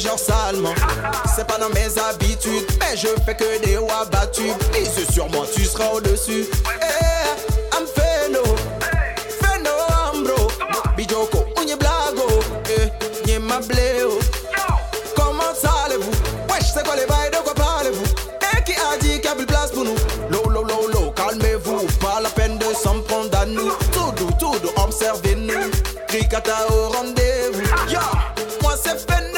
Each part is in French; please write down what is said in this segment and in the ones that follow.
genre salement. C'est pas dans mes habitudes, mais je fais que des wa battus. Mise sur moi, tu seras au-dessus. Eh, I'm feno, feno ambro. Bijoko, unye blago, eh, nye ma bléo. Comment allez-vous? Wesh, c'est quoi les bails, de quoi parlez-vous? Et qui a dit qu'il y a plus de place pour nous? Low, low, low, low, calmez-vous, pas la peine de s'en prendre à nous. Tout doux, tout doux, observez-nous. Ricata au rendez-vous. Yo, moi c'est Feno.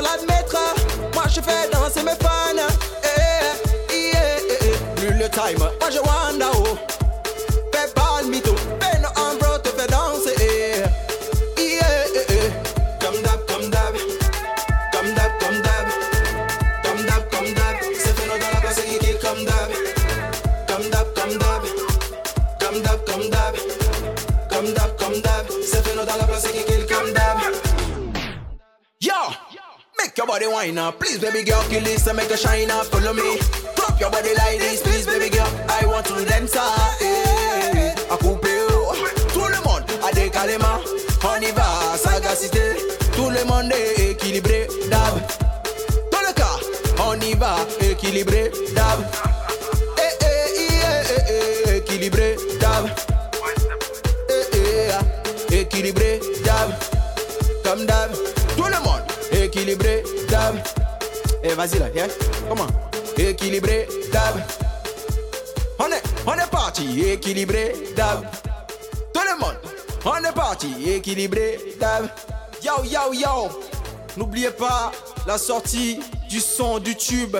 L'admettre. Moi je fais danser mes fans. Eh, eh, eh, eh. Plus le time, moi je wanda oh. Fais pas le mytho, fais Ambro te fait danser. Eh, eh, eh, eh. Comme d'hab, comme d'hab. Comme d'hab, comme d'hab. Comme d'hab, comme d'hab. C'est fait la place qui kill comme d'hab. Comme d'hab, comme d'hab. Comme d'hab, comme d'hab. Comme d'hab, comme d'hab. Dans la place qui your body wine up, please baby girl, kill this and make a shine up, follow me. Drop your body like this, please baby girl, I want to dance, ah, eh. À couper, oh. Tout le monde a des caléments, on y va, sagacité. Tout le monde est équilibré, dab. Dans le cas, on y va, équilibré, dab. Eh, eh, eh, eh, eh, équilibré, dab. Eh, eh, ah, équilibré, dab. Comme dab. Tout le monde, dab. Eh, vas-y là, yeah? Comment? Équilibré, dab. On est, on est parti, équilibré, dab. Tout le monde, on est parti, équilibré, dab. Yo, yo, yo. N'oubliez pas la sortie du son du tube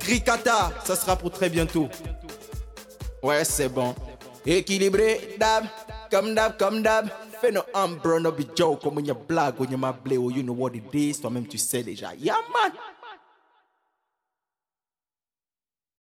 Grikata. Ça sera pour très bientôt. Ouais, c'est bon. Équilibré, dab. Comme dab, comme dab. Fais no umbrella, no be joke. Comme on y a blague, on y a ma blé, oh, you know what it is. Toi-même, tu sais déjà. Yeah, man.